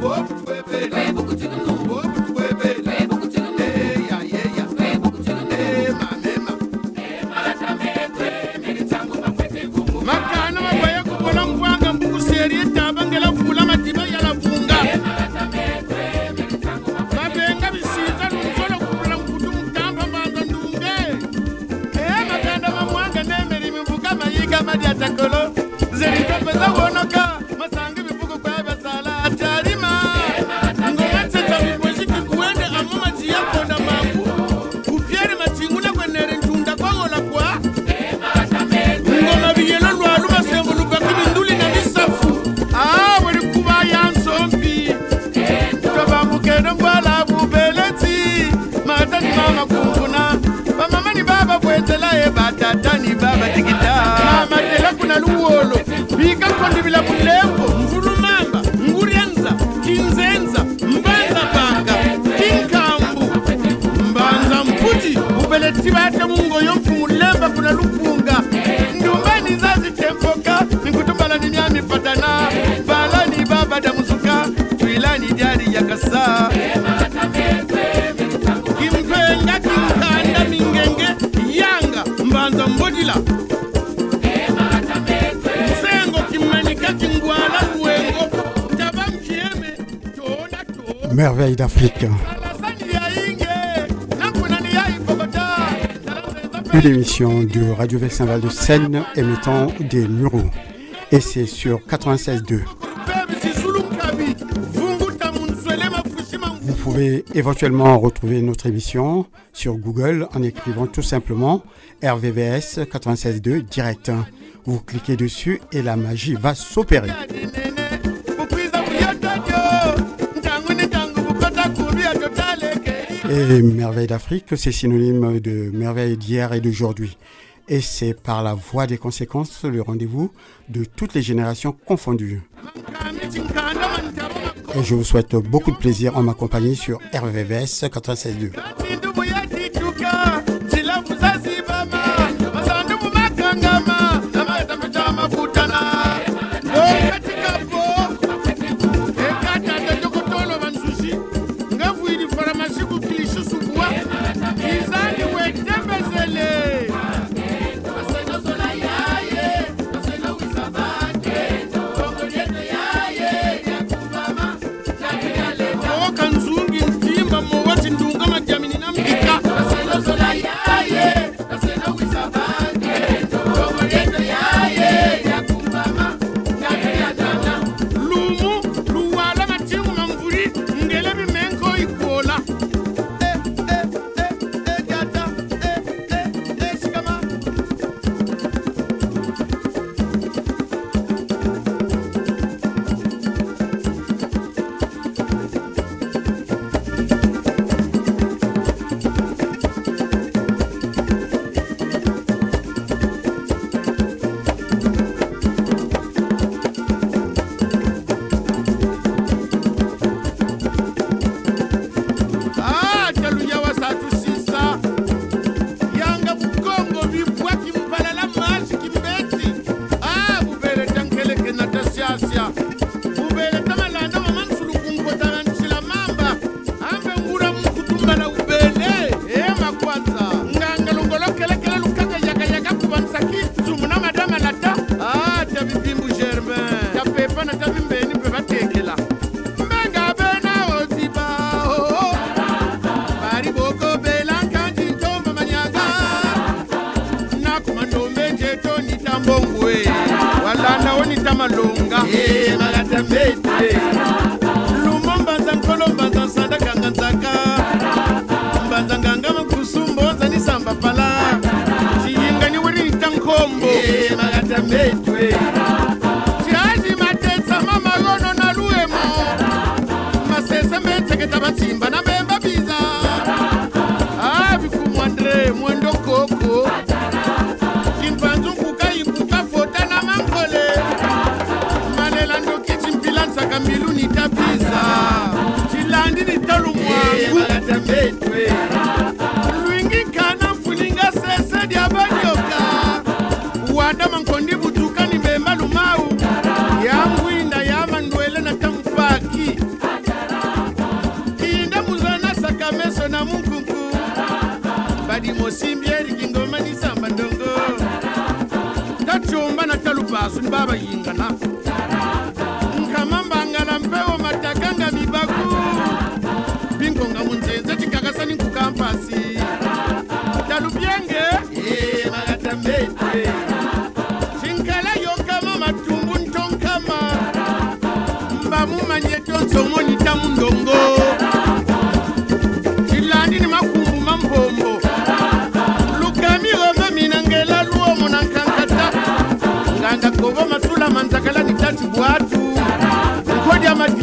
Vou whoop, whoop, whoop, whoop, whoop, na luwolo bika nkhondivila bulembo mvulumamba nguryanza kinzenza mbanza panga tinkhambu mbanza mphuti ubeleti bate mungoyo mfumu lemba kuna lupunga. Ndumbani zazitemboka ninkutumbalani nyamipatana balani baba damuzuka twilani jari yakasa kimpenga kinkanda mingenge yanga mbanza mbodila. To Merveille d'Afrique. Une émission de Radio Vexin Val de Seine émettant des muraux. Et c'est sur 96.2. Vous pouvez éventuellement retrouver notre émission sur Google en écrivant tout simplement RVVS 96.2 direct. Vous cliquez dessus et la magie va s'opérer. Et Merveille d'Afrique, c'est synonyme de merveille d'hier et d'aujourd'hui. Et c'est par la voie des conséquences le rendez-vous de toutes les générations confondues. Et je vous souhaite beaucoup de plaisir en ma compagnie sur RVVS 96.2.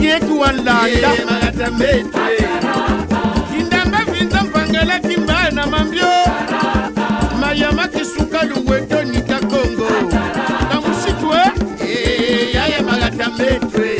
yetu walanda kindamba vinza mpangela kimba na mambio mayama kisuka luweto nikakongo na musitwe yaya malatambetre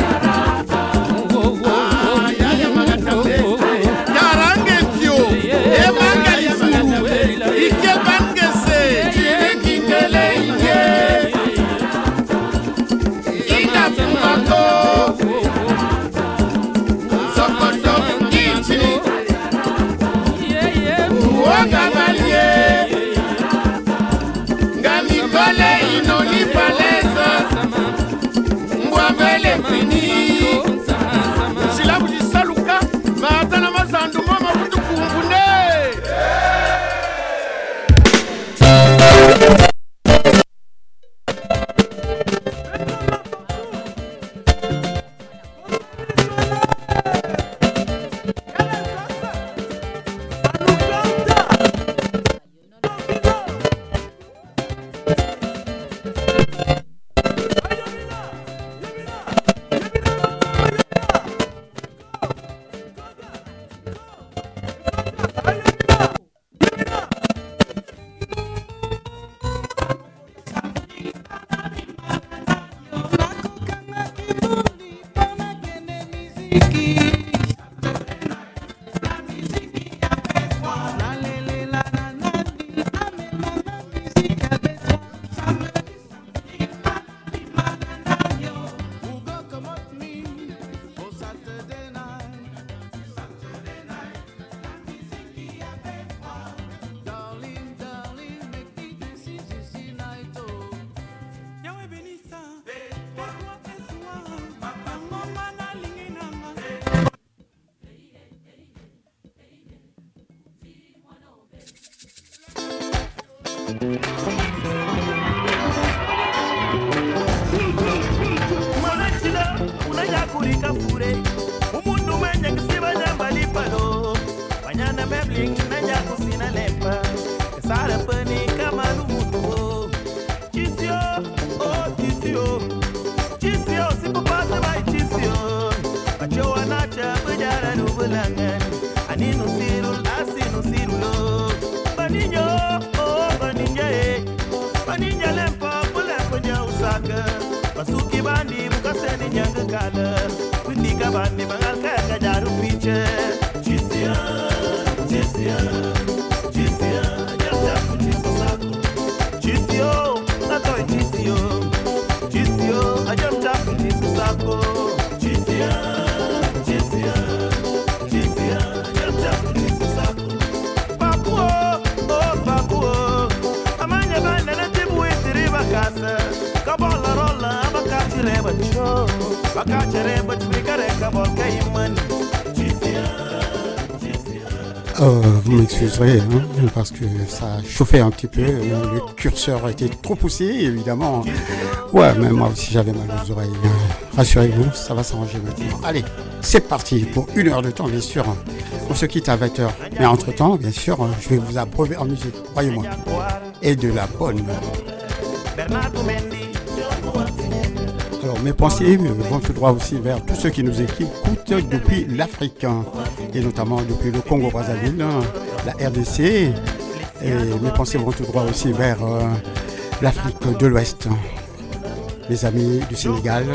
hein, parce que ça a chauffé un petit peu. euh, Le curseur était trop poussé, évidemment. Ouais, mais moi aussi j'avais mal aux oreilles. hein. Rassurez-vous, ça va s'arranger maintenant. Allez, c'est parti pour une heure de temps, bien sûr. On se quitte à 20h. Mais entre-temps, bien sûr, euh, je vais vous abreuver en musique, croyez-moi. Et de la bonne. Alors mes pensées vont tout droit aussi vers tous ceux qui nous écoutent depuis l'Afrique, hein, et notamment depuis le Congo-Brazzaville, hein, la RDC. Et mes pensées vont tout droit aussi vers euh, l'Afrique de l'Ouest. Mes amis du Sénégal,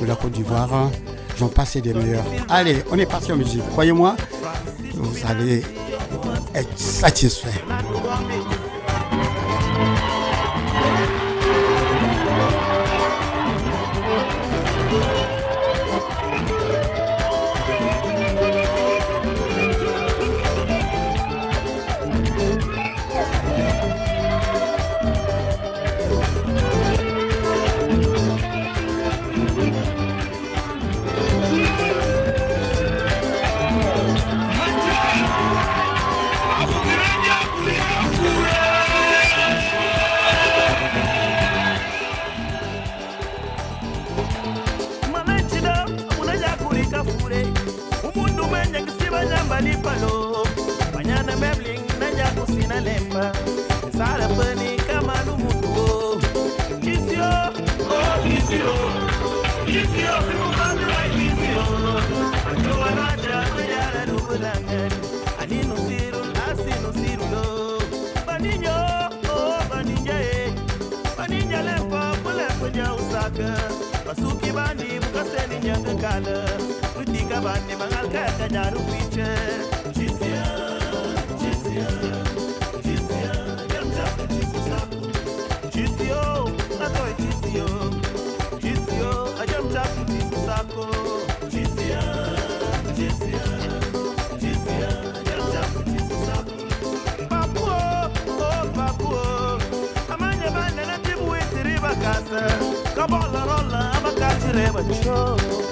de la Côte d'Ivoire, j'en passe des meilleurs. Allez, on est parti en musique. Croyez-moi, vous allez être satisfaits. kala rutika bane bangal kaka nyaru piche jisia jisia jisia yamja jisia jisio atoi jisio jisio ajamja jisio sako jisia jisia jisia yamja jisio sako oh papuo amanya na tibu itiri bakasa kabola amakati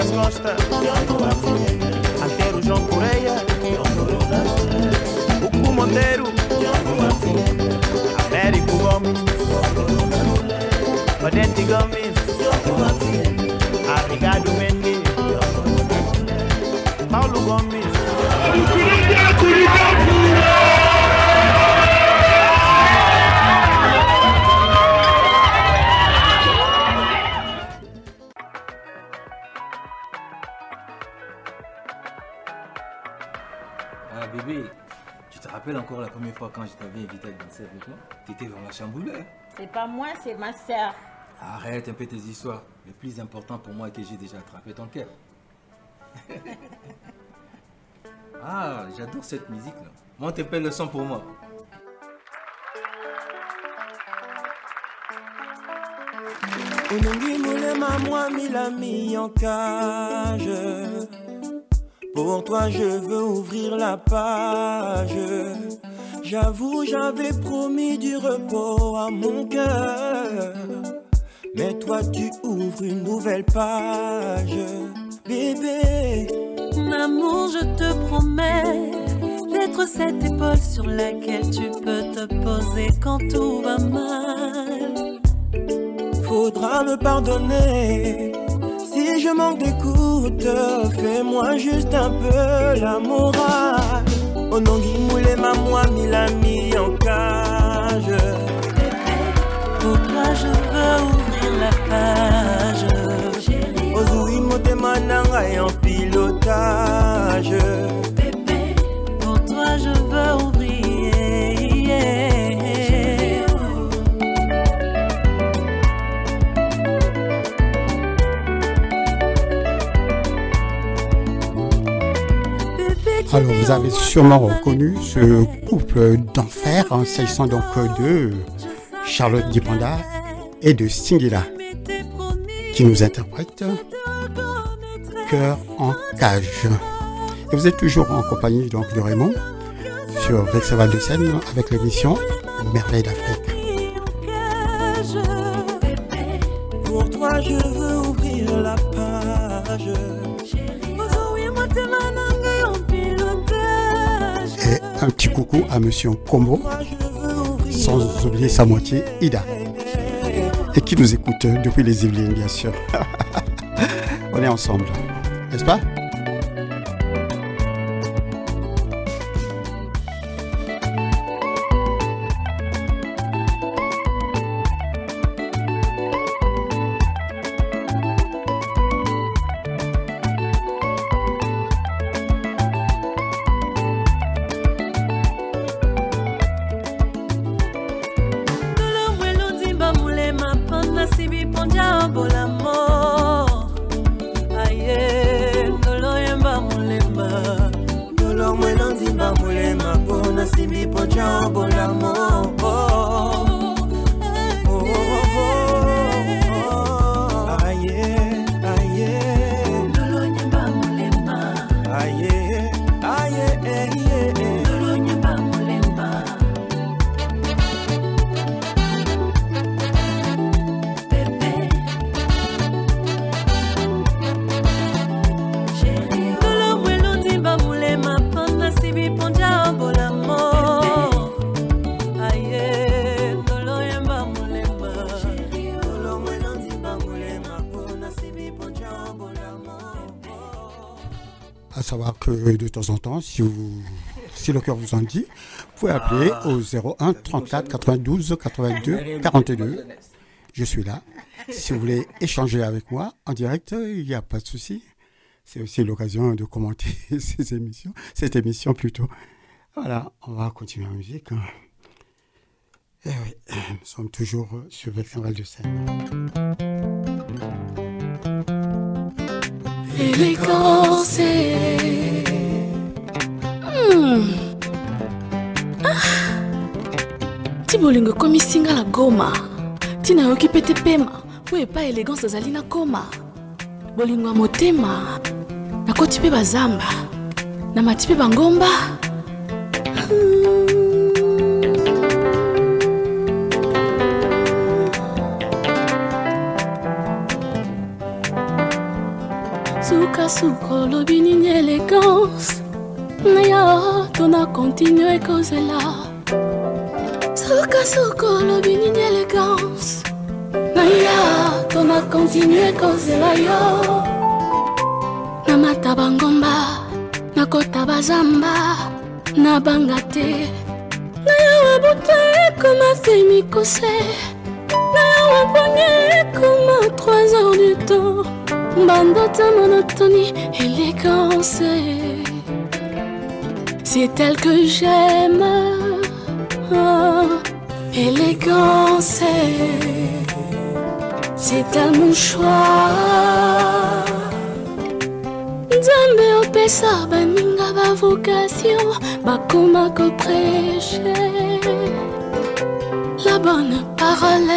Manecas Costa Antero João Correia Ucu Monteiro Américo Gomes Odete Gomes Arrigado Mendes Paulo Gomes encore la première fois quand je t'avais invité à danser avec moi T'étais vraiment chamboulé. hein C'est pas moi, c'est ma sœur. Arrête un peu tes histoires. Le plus important pour moi est que j'ai déjà attrapé ton cœur. ah, j'adore cette musique là. Monte un peu le son pour moi. Molema en cage Pour toi je veux ouvrir la page. J'avoue j'avais promis du repos à mon cœur. Mais toi tu ouvres une nouvelle page. Bébé Mon amour, je te promets d'être cette épaule sur laquelle tu peux te poser quand tout va mal. Faudra me pardonner je manque d'écoute. Fais-moi juste un peu la morale. Onongi moulema moi milami en cage. Pour toi, je veux ouvrir la page. Ozui motema nanga en pilotage. Alors, vous avez sûrement reconnu ce couple d'enfer, hein, s'agissant donc de Charlotte Dipanda et de Singila, qui nous interprète Cœur en cage. Et vous êtes toujours en compagnie donc de Raymond sur Vexaval de Seine avec l'émission Merveille d'Afrique. À Monsieur Combo, sans oublier sa moitié Ida, et qui nous écoute depuis les Yvelines bien sûr. On est ensemble, n'est-ce pas? Temps en temps, si, vous, si le cœur vous en dit, vous pouvez appeler Ah. au 01 34 92 82 42. Je suis là. Si vous voulez échanger avec moi en direct, il n'y a pas de souci. C'est aussi l'occasion de commenter ces émissions, cette émission plutôt. Voilà, on va continuer en musique. hein. Eh oui, nous sommes toujours sur Vexin Val de Seine. élégance. Ah. ti bolingo ekomisinga na goma. Ntina yoki mpe te pema. Po epai élégance azali na koma. Bolingo ya motema nakoti mpe bazamba. Na mati mpe bangomba. Sukasuka olobi nini élégance ngaya tona continue ekozela. Sokasoko olobi nini elegance. Ngaya tona continue ekozela yo. Namata bangomba nakota bazamba nabanga te. Nayawa buta ekoma se mikuse nayawa ponge ekoma 3 heures du temps. Bandota monotoni élégance c'est elle que j'aime. Oh, élégance c'est elle mon choix. Nzambe opesa baninga bavocation bakoma koprêche la bonne parole.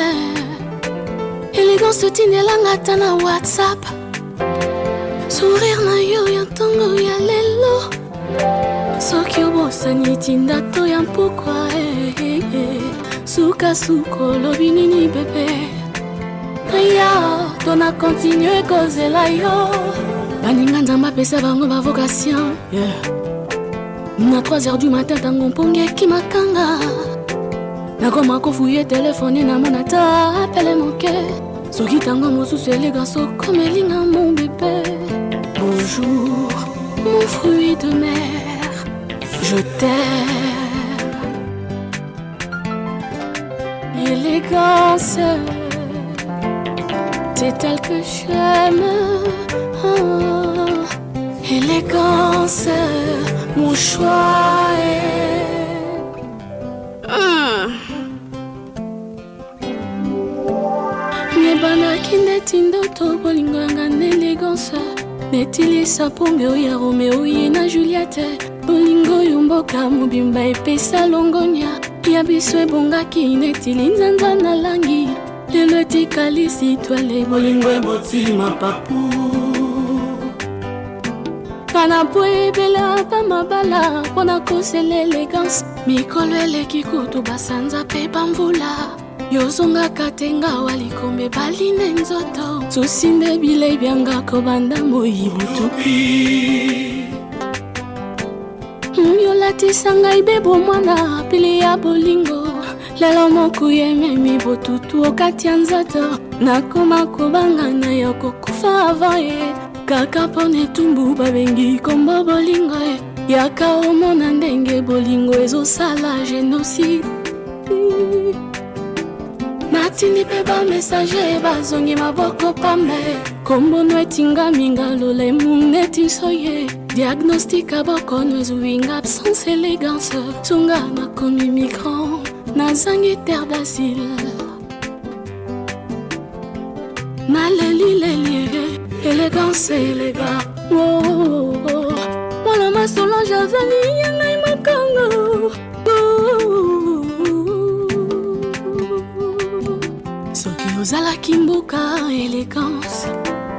Élégance otindelanga ata na whatsapp. Sourire na yo ya ntongo soki obosani tinda to ya mpokwa eh, eh, eh. sukasuka olobi nini bebe? Aya to na kontinue kozela yo. Baninga nzambe apesa bango bavocation na 3 heures du matin ntango mpongi ekimakanga nakoma kofuye telefone namona ta apele moke soki ntango mosusu elegance okomelinga mon bébé bonjour. Mon fruit de mer je t'aime. Élégance c'est elle que j'aime. Ah, élégance mon choix est. Ah. nyebanaki neti bolingo yanga na élégance netilisa mponge oyo ya romeo ye na juliette? Bolingo oyo mboka mobimba epesa longonia. Ya biso ebongaki neti linzanza na langi. Lelo etikali sitwale bolingo ebotima papu. Kana po ebela pa mabala mpona kosela élégance mikolo eleki kutu basanza mpe bamvula yozongaka te ngawa likombe baline nzoto. Susimbe bilei byanga kobanda moi butupi yolatisa ngai bebo mwana pili ya bolingo. Lelo moku yememi botutu okati ya nzoto. Nakoma kobanga na yo kokufa avant ye. Kaka mpona etumbu babengi kombo bolingo ye. Yaka omona ndenge bolingo ezosala génocide natindi mpe bamesage bazongi maboko pambe kombono etingami nga lolemu neti soye. Diagnostik abokono ezwi nga absence élégance sunga nakomi migrant nazangi terre d'asile. Nalelileli élégance éléga oh, oh, oh. mwana masolange aveli yangai mokongo mokango soki ozalaki mboka élégance.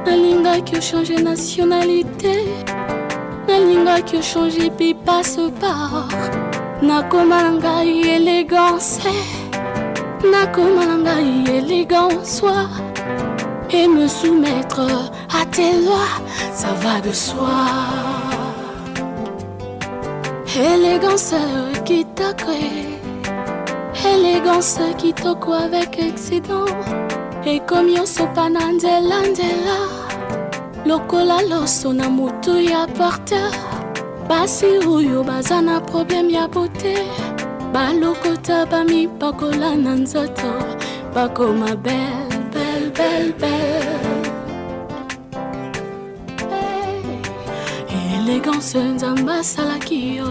Nalingaki ochange nationalité. Nalingaki ochange mpe passeport nakoma na ngai élégance nakoma na ngai élégance et me soumettre à tes lois ça va de soi. Élégance kitoko élégance kitoko avec excédent. Ekomi nyonso mpa na nzela nzela lokola loso na motu ya porteur basi oyo baza na problème ya bote balokota bamipakola na nzoto. Bakoma bel bel bel bel. Élégance nzambe asalaki yo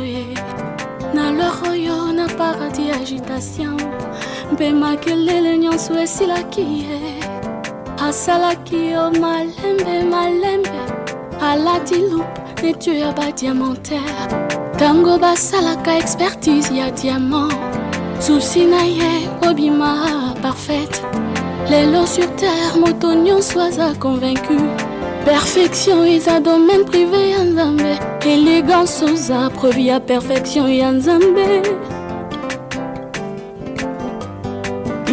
ye na lor oyo na paradis agitation. Mpe makelele nyonso esilaki ye. Asalaki yo malembe malembe. Alati loupe netio ya badiamantere ntango basalaka expertise ya diamant. Susi na obima parfaite. Lelo sur terre moto nyonso aza convaincu perfection eza domaine privé ya nzambe élégance oza preuve ya perfection ya nzambe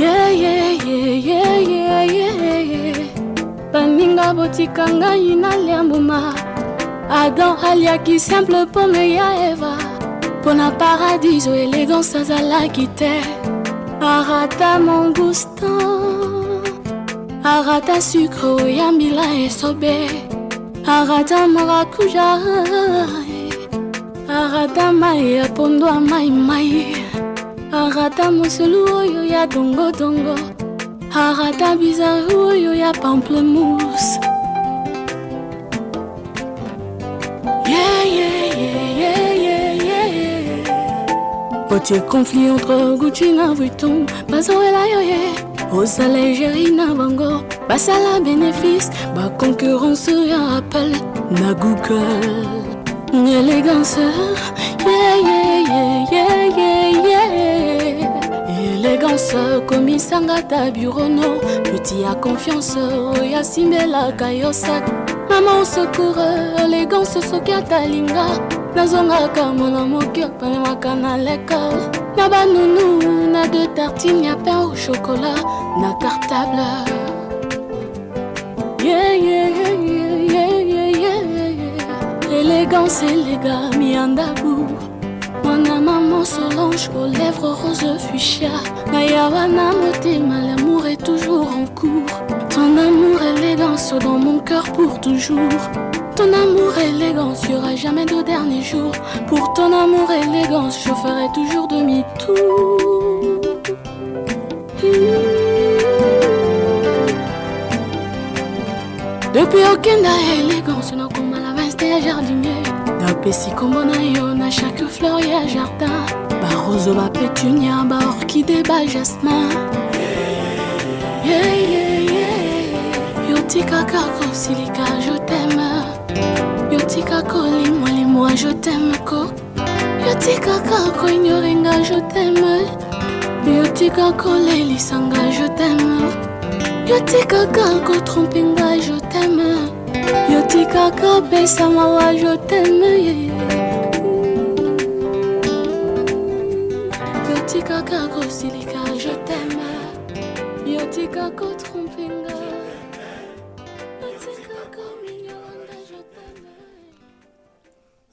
Yeah, yeah, yeah, yeah, yeah, yeah, yeah. baninga botika ngai nalia mbuma adam aliaki simple pome ya eva. Mpo na paradiso élégance azalaki te arata mongustan arata sucre oyambila esobe arata marakuja arata mai ya pondo ya maimai arata moselu oyo ya dongodongo arata bizari oyo ya pamplemousse yeah, yeah, yeah, yeah, yeah, yeah. otie conflit entre gucci na vuitton. Bazowela yo ye ozala egérie na bango basala bénéfice baconcurrence ya apple na google élégance élégance komisanga ta bureauno petit ya confiance oyo asimbelaka yo sak mama osecour élégance soki atalinga nazongaka mwana moki apamemaka na leka na banunu na de tartine ya pain au chocolat na cartable yeah, yeah, yeah, yeah, yeah, yeah, yeah. élégance éléga miandabu mwana mama solange aux lèvres rose fuchsia nayawa na motema l'amour est toujours en cours. Ton amour élégance dans mon cœur pour toujours. Ton amour élégance y aura jamais de dernier jour. Pour ton amour élégance je ferai toujours demi-tour depuis okenda élégance nakoma la veste ya jardinier. Napesi kombo na yo na chaque fleur ya jardin. Barozo bapetunia baorkide bajasmin yotikaka kosilika je teme yotika kolimwalimwa je teme ko yotikaka koignorenga je teme yotika kolelisanga je teme yotikaka kotrompenga je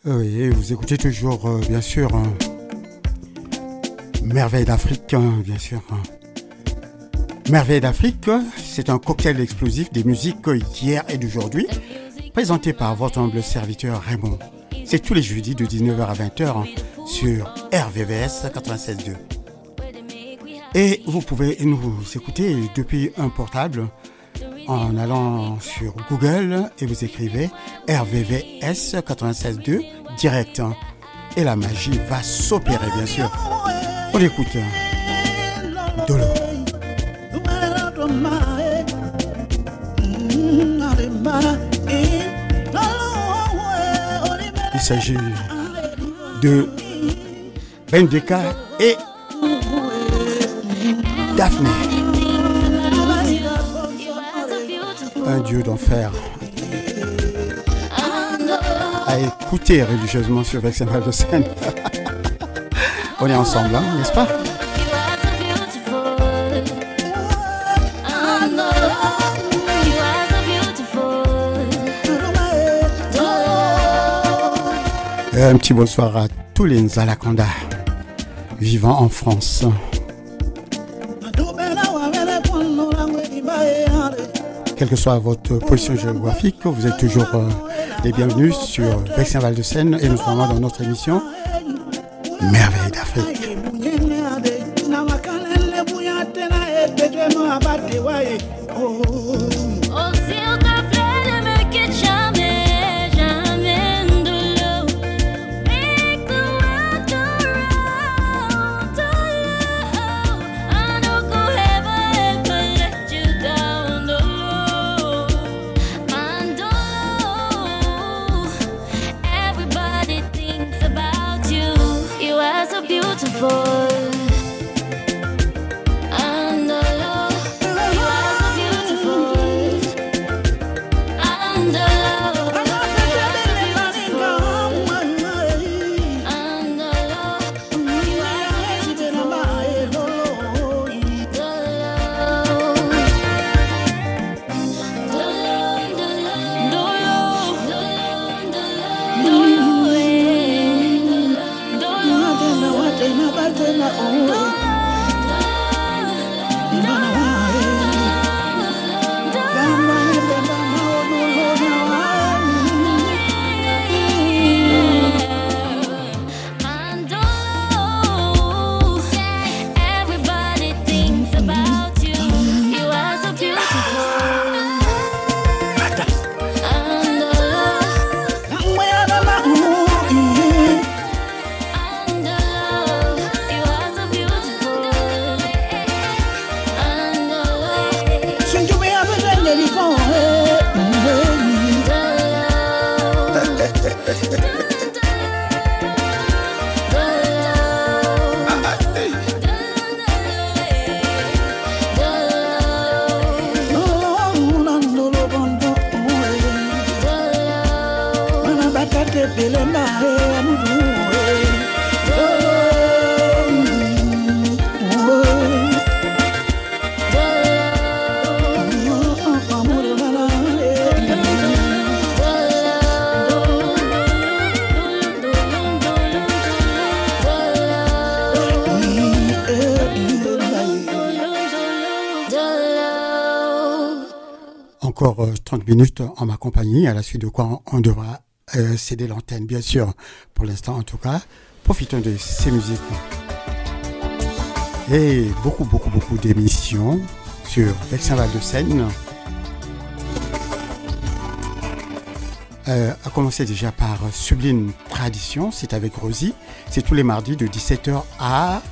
Oui, vous écoutez toujours, euh, bien sûr, hein, Merveille d'Afrique, hein, bien sûr. hein. Merveille d'Afrique, c'est un cocktail explosif des musiques d'hier et d'aujourd'hui, présenté par votre humble serviteur Raymond. C'est tous les jeudis de 19h à 20h hein, sur RVVS 96.2. Et vous pouvez nous écouter depuis un portable en allant sur Google et vous écrivez RVVS 96.2 direct. Et la magie va s'opérer, bien sûr. On écoute. Il s'agit de Bendeka et Daphné. Un dieu d'enfer. À écouter religieusement sur Seine. On est ensemble, hein, n'est-ce pas? Un petit bonsoir à tous les Nzalakanda vivant en France. Quelle que soit votre position géographique, vous êtes toujours euh, les bienvenus sur Vexin Val de Seine et notamment dans notre émission Merveille d'Afrique. Encore 30 euh, minutes en ma compagnie, à la suite de quoi on devra euh, céder l'antenne, bien sûr, pour l'instant en tout cas. Profitons de ces musiques. Et beaucoup, beaucoup, beaucoup d'émissions sur Vexin Val de Seine. Euh, a commencé déjà par Sublime Tradition, c'est avec Rosie. C'est tous les mardis de 17h à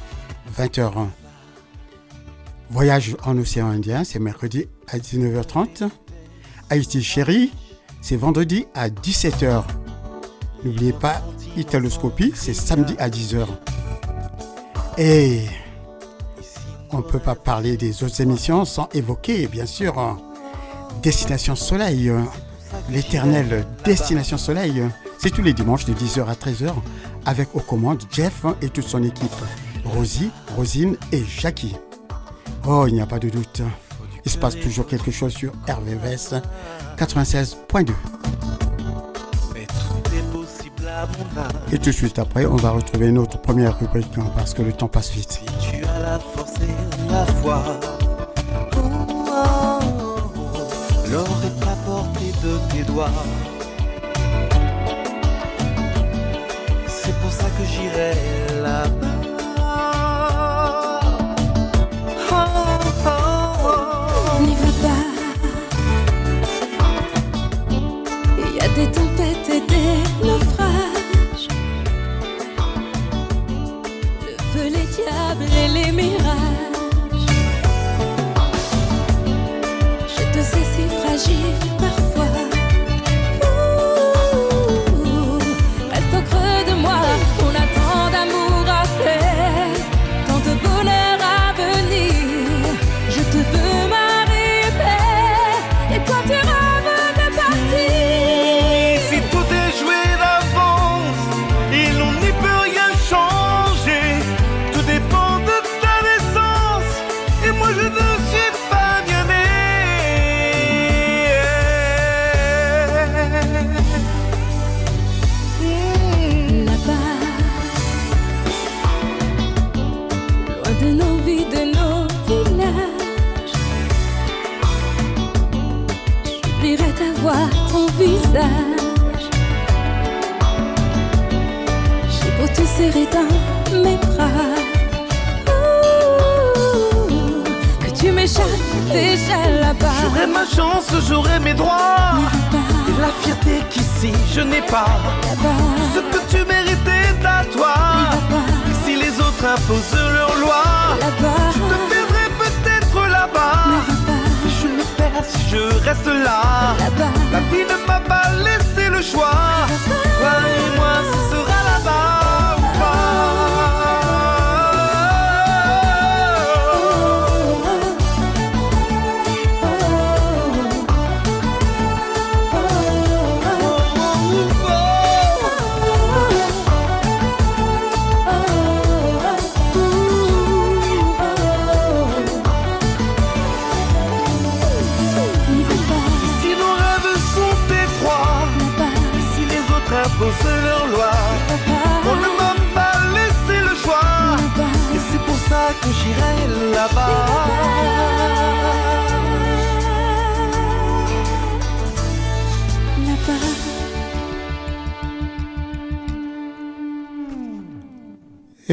20h. Voyage en océan Indien, c'est mercredi à 19h30. Haïti Chérie, c'est vendredi à 17h. N'oubliez pas, Italoscopie, c'est samedi à 10h. Et on ne peut pas parler des autres émissions sans évoquer, bien sûr, Destination Soleil, l'éternelle Destination Soleil. C'est tous les dimanches de 10h à 13h avec aux commandes Jeff et toute son équipe, Rosie, Rosine et Jackie. Oh, il n'y a pas de doute il se passe toujours quelque chose sur RVVS 96.2. Et tout de suite après, on va retrouver notre première rubrique hein, parce que le temps passe vite. Si tu as la force et la foi, l'or est à portée de tes doigts. C'est pour ça que j'irai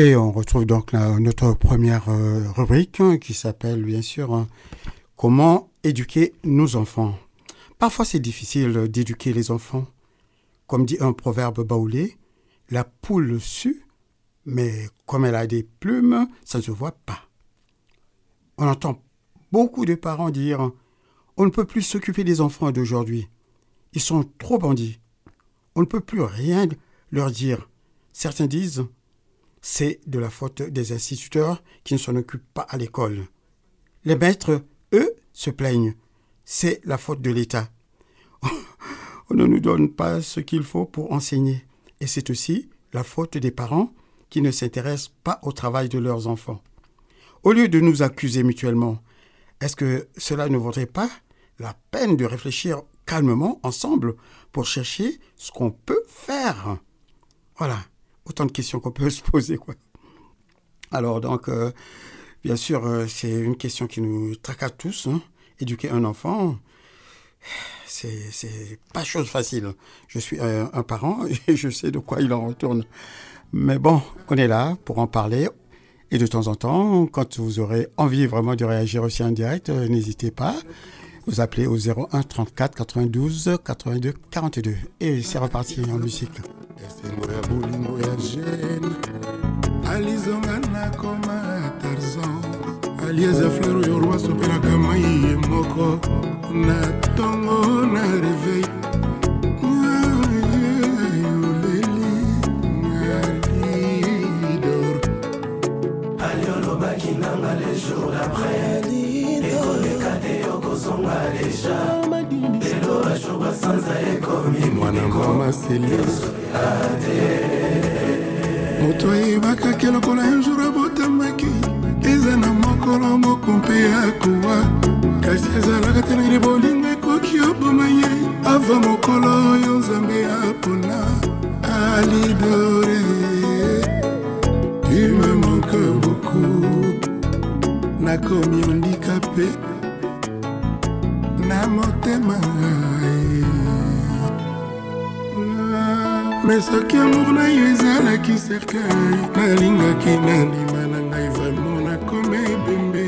Et on retrouve donc notre première euh, rubrique hein, qui s'appelle bien sûr hein, Comment éduquer nos enfants. Parfois c'est difficile d'éduquer les enfants. Comme dit un proverbe baoulé, la poule sue, mais comme elle a des plumes, ça ne se voit pas. On entend beaucoup de parents dire On ne peut plus s'occuper des enfants d'aujourd'hui. Ils sont trop bandits. On ne peut plus rien leur dire. Certains disent c'est de la faute des instituteurs qui ne s'en occupent pas à l'école. Les maîtres, eux, se plaignent. C'est la faute de l'État. On ne nous donne pas ce qu'il faut pour enseigner. Et c'est aussi la faute des parents qui ne s'intéressent pas au travail de leurs enfants. Au lieu de nous accuser mutuellement, est-ce que cela ne vaudrait pas la peine de réfléchir calmement ensemble pour chercher ce qu'on peut faire? Voilà, autant de questions qu'on peut se poser. Quoi. Alors donc, euh, bien sûr, euh, c'est une question qui nous tracasse tous. hein. Éduquer un enfant, c'est pas chose facile. Je suis un, un parent et je sais de quoi il en retourne. Mais bon, on est là pour en parler. Et de temps en temps, quand vous aurez envie vraiment de réagir aussi en direct, euh, n'hésitez pas. Vous appelez au 01 34 92 82 42. Et c'est reparti en musique. alieza fleur oyo roi asopelaka mai ye moko na ntongo na reveil oleli alidor aliolobaki nanga le jour d'après ekoleka te yokozonga deja. Lelo bajour basanza ekomi seli moto ayebakaki lokola un jour abotamaki eza na mokolo moko mpe akowa kasi ezalaka te nani bolingo ekoki oboma ye. Ava mokolo oyo nzambe apona alidore. Tu me manque beaucoup nakomi ondika mpe na motema me soki amour na yo ezalaki cercueil. Nalingaki nandima na ngai vraimen nakoma ebembe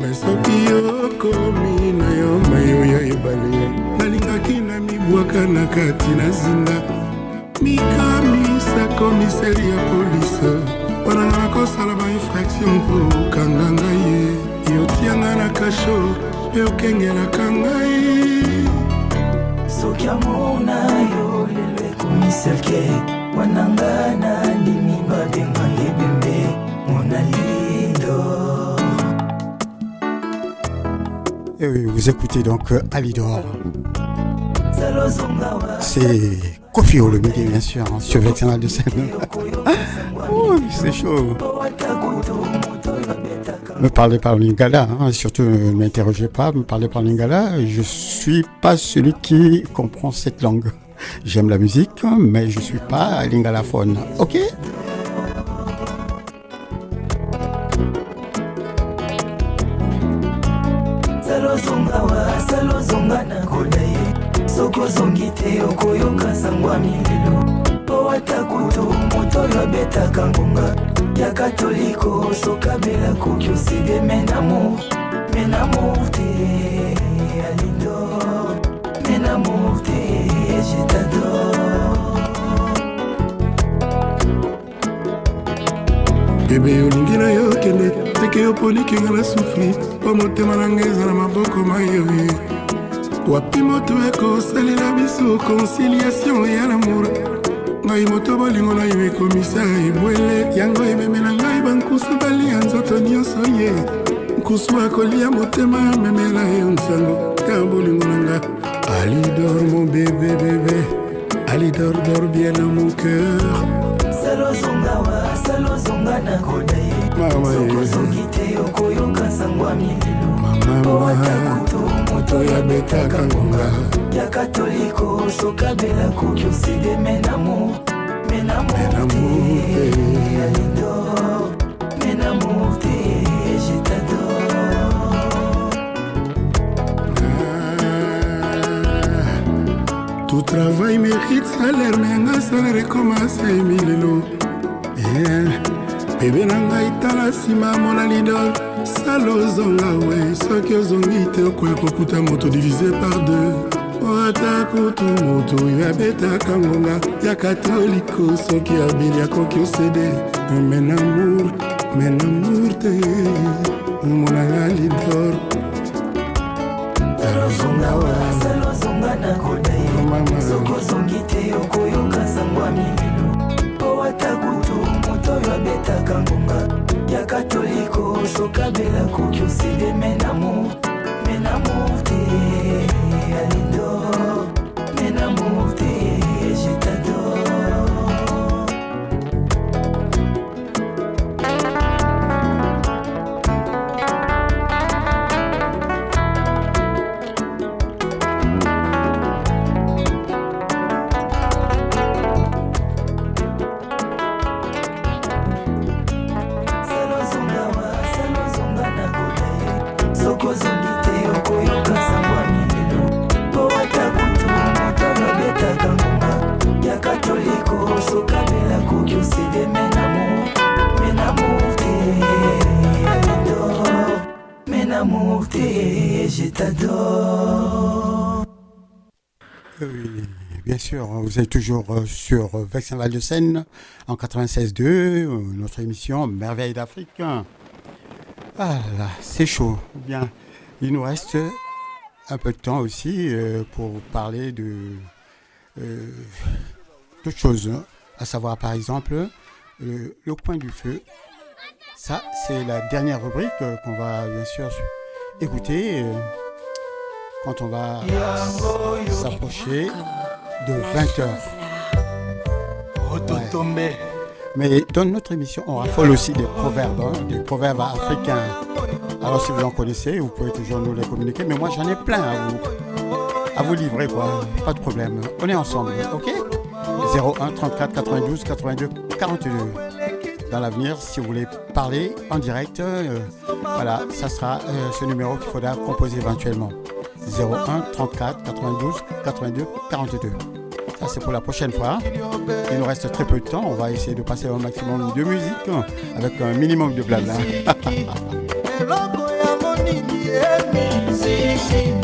me soki yokomi na yo mayo ya ebale. Nalingaki na mibwaka na kati na zinga mikamisa komiseri ya polise mpona nga nakosala bainfraction mpo okanga ngai ye yotianga na kasho mpe okengelaka ngai soki amona yo lelo ekomi selke wananga nandimi babenga ebembe monalido Et oui, vous écoutez donc euh, Alidor. C'est Kofi Olomide, bien sûr, hein, sur Vexana de scène. oh, c'est chaud. Me parlez par lingala, hein, surtout ne m'interrogez pas, me parlez par lingala. Je suis pas celui qui comprend cette langue. J'aime la musique, mais je suis pas lingalaphone. Ok? Teke yo polikinga na sufri mpo motema na ngai eza na maboko mayoye. Wapi moto ekosalela biso conciliation ya lamour? Ngai moto bolingo na yo ekomisa ebwele. Yango ememela ngai bankusu balia nzoto nyonso ye. Nkusu akolia motema amemela yo nsango. Ya bolingo na nga. Alidor mon bébé bébé. Alidor dor bien dans mon cœur. Salozongawa salozonga na koda moto ya betaka ngonga ya katoliko sokabela koki oside menamo menamote alidor menamote jetador Tout travail mérite salaire, mais un salaire commence à émile l'eau. Yeah. Bebe na ngai tala nsima mona lidor sala ozonga we soki ozongi te okoya kokuta moto divise par deux. Ata kutu moto oyo abetaka ngonga. Ya katoliko soki abeli akoki osede. Lidor na koda ye sokozongi te okoyoka sango ya babetaka ngonga ya katoliko sokabela koki osideme namour me namour te eh. Vous êtes toujours euh, sur euh, Vexin Val de Seine en 96.2, euh, notre émission Merveille d'Afrique. Ah là là, c'est chaud. Bien, il nous reste un peu de temps aussi pour parler de d'autres choses, à savoir par exemple euh, le coin du feu. Ça, c'est la dernière rubrique qu'on va bien sûr écouter quand on va s'approcher de 20h. Mais dans notre émission, on raffole aussi des proverbes, hein, des proverbes africains. Alors si vous en connaissez, vous pouvez toujours nous les communiquer. Mais moi, j'en ai plein à vous, à vous livrer, quoi. Pas de problème. On est ensemble, ok? 01 34 92 82 42. Dans l'avenir, si vous voulez parler en direct, euh, voilà, ça sera euh, ce numéro qu'il faudra composer éventuellement. 01 34 92 82 42. Ça, c'est pour la prochaine fois. Il nous reste très peu de temps. On va essayer de passer un maximum de musique avec un minimum de blabla.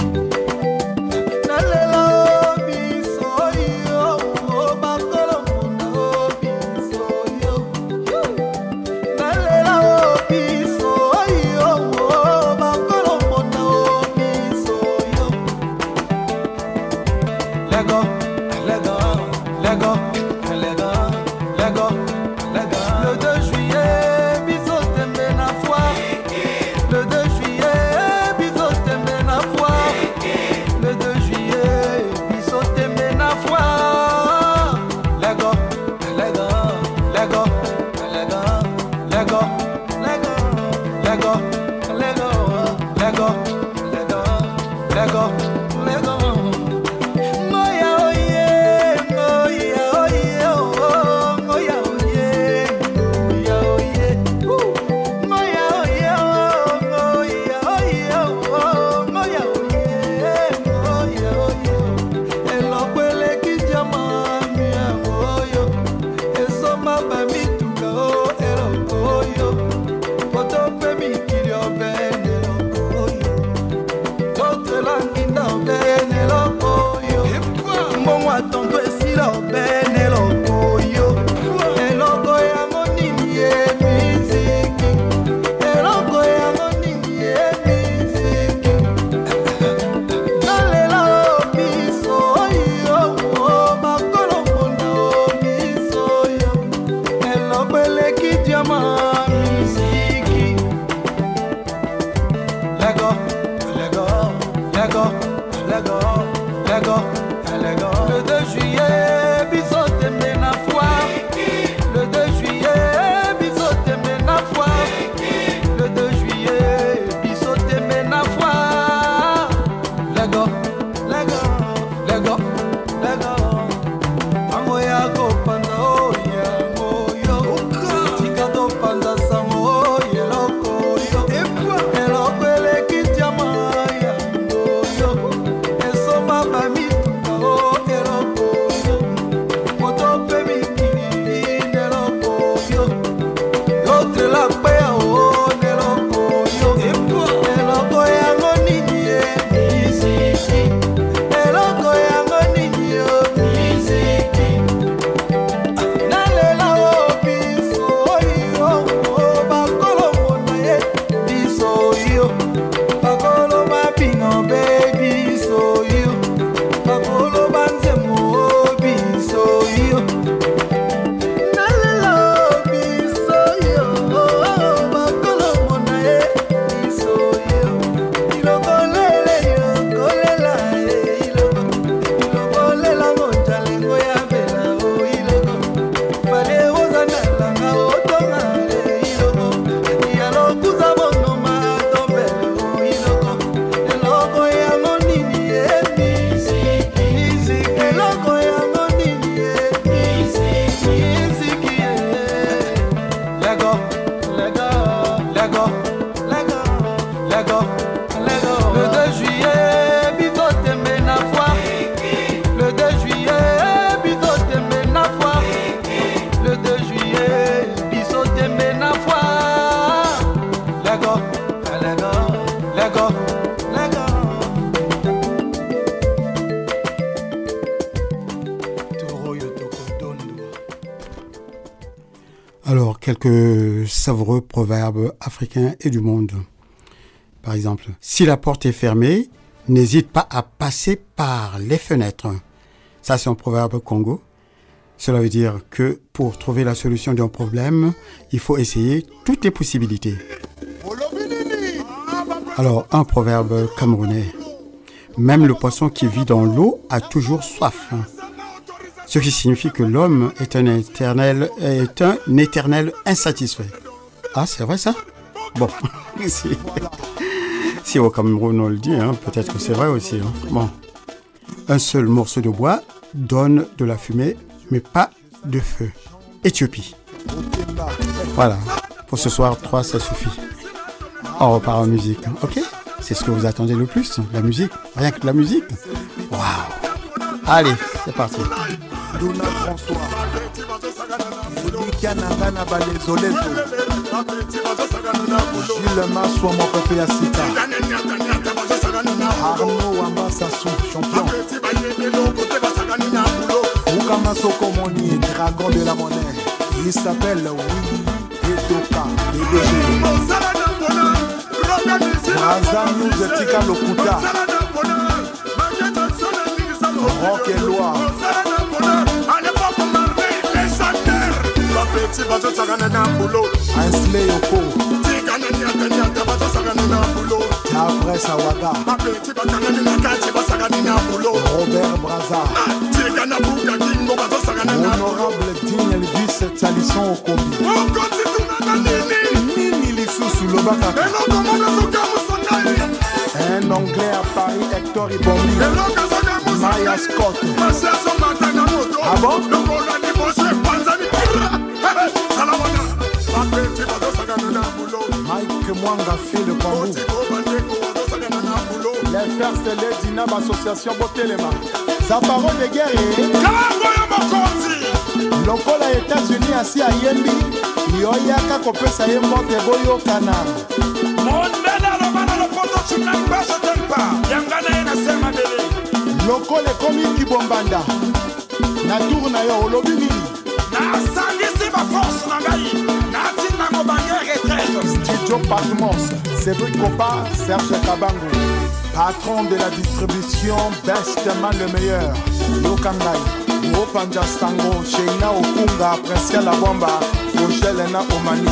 by me. Savoureux proverbes africains et du monde. Par exemple, si la porte est fermée, n'hésite pas à passer par les fenêtres. Ça, c'est un proverbe Congo. Cela veut dire que pour trouver la solution d'un problème, il faut essayer toutes les possibilités. Alors, un proverbe camerounais. Même le poisson qui vit dans l'eau a toujours soif. Ce qui signifie que l'homme est un éternel, est un éternel insatisfait. Ah, c'est vrai ça Bon, si, si au Cameroun on le dit, hein, peut-être que c'est vrai aussi. hein. Bon, un seul morceau de bois donne de la fumée, mais pas de feu. Éthiopie. Voilà. Pour ce soir, 3, ça suffit. On repart en musique, hein, ok C'est ce que vous attendez le plus, la musique. Rien que la musique. Waouh Allez, c'est parti. françois atya na ngai na balezolezojile maswa mopepe ya sika arno wamba sasu champion. Ukamasoko moni dragon de la monnaie. Il s'appelle wili etoka ddg aza news etika lokuta rock eloire Après Sawaga Robert Braza. Honorable Dean Elvis Talisson Okobi Nini. Lisusu lobaka Un anglais à Paris Hector Ibombi. Maya Scott. Ah bon? Mike Mwanga fait le bambou. Les first lady na bassociation botelema za parole de guerre lokola états-unis asi ayembi yoyaka kopesa ye mbote boyokana mondele aloba na lopoto cunang baso telpa yanga na ye na se mabele lokola ekomi kibombanda na tour na yo olobi nini. Nasangisi baforce na ngai natindango bange retraite studio patmos cédric copa serge kabango patron de la distribution bestman le meilleur. Yoka ngai opanja sango sheina okunga presiel abomba fogelena omani.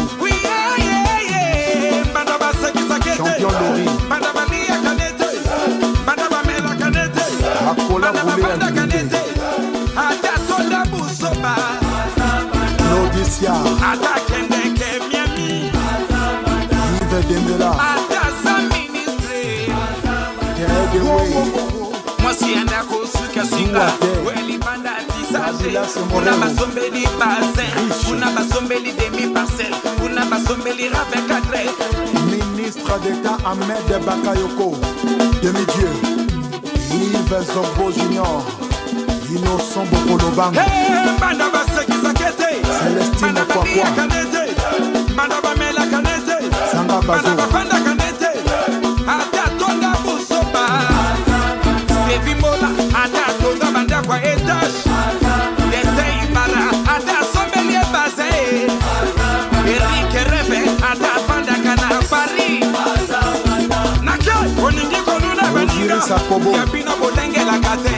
Banda basekisaka champion lori kosuka singa welibanda tisage kuna basombeli basin kuna basombeli demi parcel kuna basombeli ravecadre. Ministre d'état ahmed bakayoko. Demi-dieu. Yves zogbo junior. Innocent bokolobango banda basekisaka ete banda baliyaka nete banda bamelaka nete sanga banda bazo bafandaka baninga ya bino bolengelaka te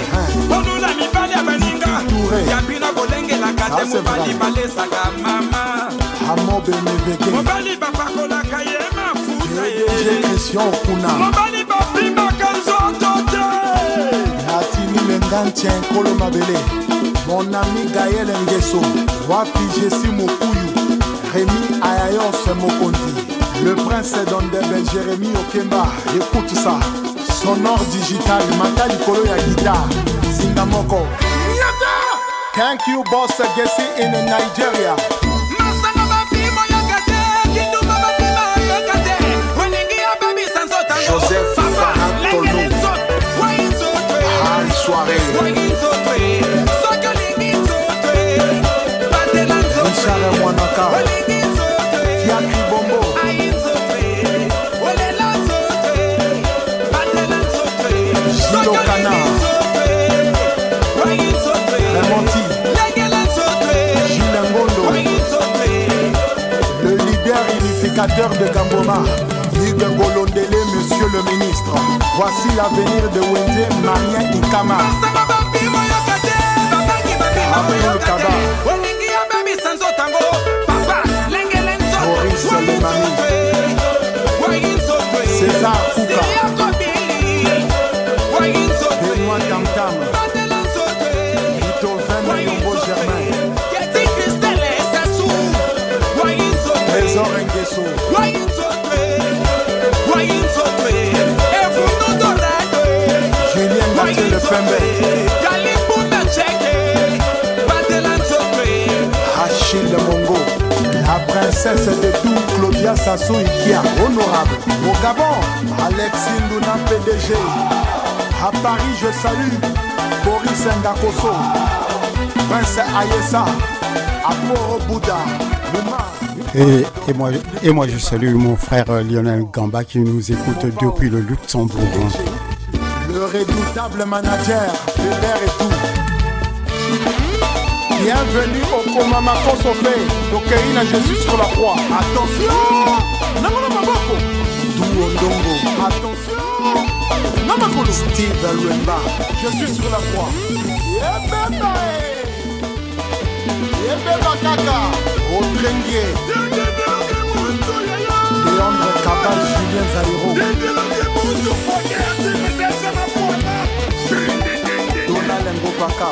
konuna mibali ya baninga. Ya bino bolengelaka te mobali balesaka mama. Amobemeveke mobali bapakolaka ye mafuta ye. christian okuna. Mobali bapimaka nzoto te natini lengantien nkolo mabele. Mon ami gael ngeso. Wapi jesi mokuyu. Rémi ayayos mokonzi le prince dondebe jérémi okemba. Écoute ça sonore digital mata likolo ya guitare zinga moko. Thank you boss gesi in nigeria. Joseph Farantolo. Al soirée l'éducateur de Gamboma. Hugues Golondele, monsieur le ministre. Voici l'avenir de Wende Marien Ikama. Abdul Kaba. Maurice Lemami. César Kouka. Trésor Nguesso. Julien Mathieu Le Pembe. Achille Mongo. La princesse de tout, Claudia Sassou Ikia, honorable. Au Gabon, Alexis Nduna PDG. À Paris, je salue Boris Ngakoso. Prince Ayessa. Aporo Bouddha. Mouma. Et, moi, et moi, je salue mon frère euh, Lionel Gamba qui nous écoute depuis le Luxembourg. Le redoutable manager de l'air et tout. Bienvenue au Komama Kosofé. Tokeina, je suis sur la croix. Attention Maboko. Douondongo. Attention Namakolo. Steve Luemba. Je suis sur la croix. Yebeba yebeba kaka odrengie leandre cabal julien zairo donald ngopaka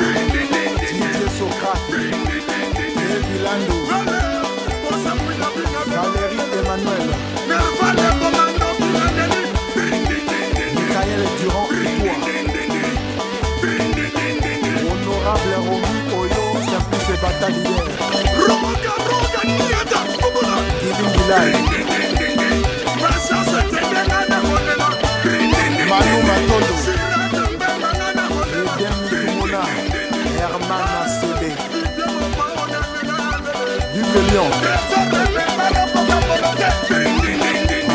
didie sokrat evilando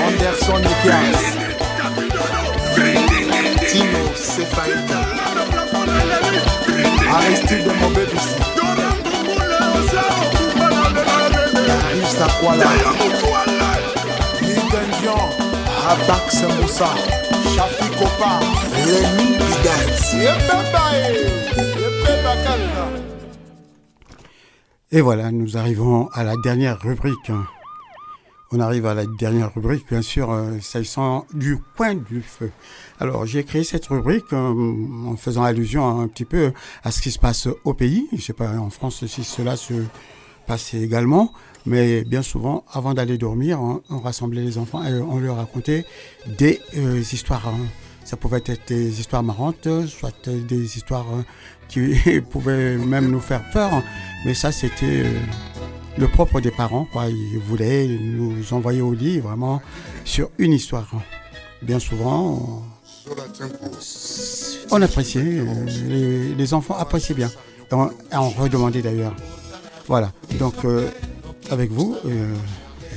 Anderson Nikias. Timo Sefaïta. Aristide. Shafi Kopa. Lenny. Et voilà, nous arrivons à la dernière rubrique. On arrive à la dernière rubrique, bien sûr, euh, s'agissant du coin du feu. Alors, j'ai créé cette rubrique euh, en faisant allusion un petit peu à ce qui se passe au pays. Je sais pas en France si cela se passe également, mais bien souvent, avant d'aller dormir, on, rassemblait les enfants et on leur racontait des euh, histoires. hein. Ça pouvait être des histoires marrantes, soit des histoires euh, qui pouvaient même nous faire peur, mais ça, c'était euh, le propre des parents. Quoi. Ils voulaient nous envoyer au lit vraiment sur une histoire. Bien souvent, on, on appréciait, les, enfants appréciaient bien. Et on, redemandait d'ailleurs. Voilà, donc avec vous, euh,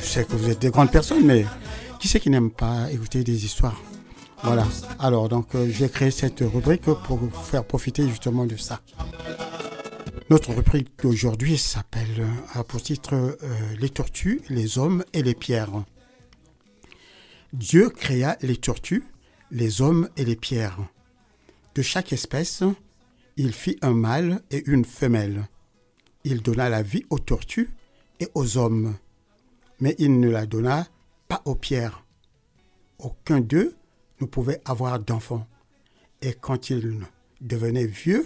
je sais que vous êtes des grandes personnes, mais qui c'est qui n'aime pas écouter des histoires? Voilà, alors donc euh, j'ai créé cette rubrique pour vous faire profiter justement de ça. Notre rubrique d'aujourd'hui s'appelle, euh, a pour titre Les tortues, les hommes et les pierres. Dieu créa les tortues, les hommes et les pierres. De chaque espèce, il fit un mâle et une femelle. Il donna la vie aux tortues et aux hommes, mais il ne la donna pas aux pierres. Aucun d'eux ne pouvait avoir d'enfants. Et quand il devenait vieux,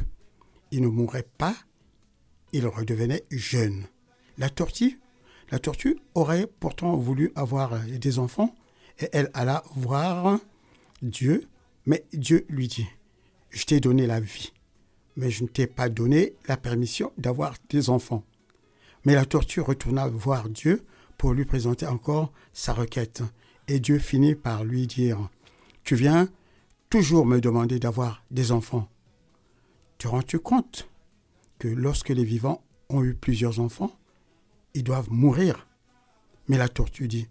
il ne mourait pas, il redevenait jeune. La tortue, la tortue aurait pourtant voulu avoir des enfants, et elle alla voir Dieu, mais Dieu lui dit, je t'ai donné la vie, mais je ne t'ai pas donné la permission d'avoir des enfants. Mais la tortue retourna voir Dieu pour lui présenter encore sa requête. Et Dieu finit par lui dire, tu viens toujours me demander d'avoir des enfants. Te rends-tu compte que lorsque les vivants ont eu plusieurs enfants, ils doivent mourir? Mais la tortue dit,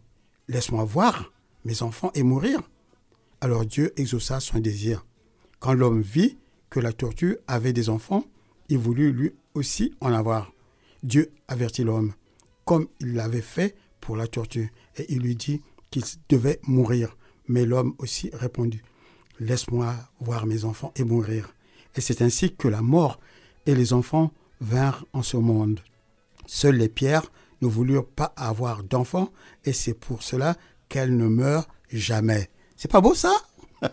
laisse-moi voir mes enfants et mourir. Alors Dieu exauça son désir. Quand l'homme vit que la tortue avait des enfants, il voulut lui aussi en avoir. Dieu avertit l'homme, comme il l'avait fait pour la torture. Et il lui dit qu'il devait mourir. Mais l'homme aussi répondit, laisse-moi voir mes enfants et mourir. Et c'est ainsi que la mort et les enfants vinrent en ce monde. Seules les pierres ne voulurent pas avoir d'enfants et c'est pour cela qu'elles ne meurent jamais. C'est pas beau ça?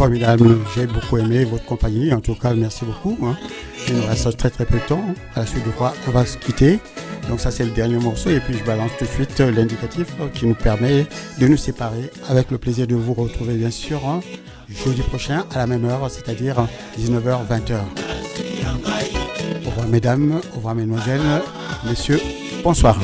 formidable. J'ai beaucoup aimé votre compagnie. En tout cas, merci beaucoup. hein. Il nous reste très très peu de temps. À la suite de quoi, on va se quitter. Donc ça, c'est le dernier morceau. Et puis, je balance tout de suite l'indicatif qui nous permet de nous séparer avec le plaisir de vous retrouver, bien sûr, hein, jeudi prochain à la même heure, c'est-à-dire 19h, 20h. Au revoir, mesdames. Au revoir, mesdemoiselles. Messieurs, bonsoir.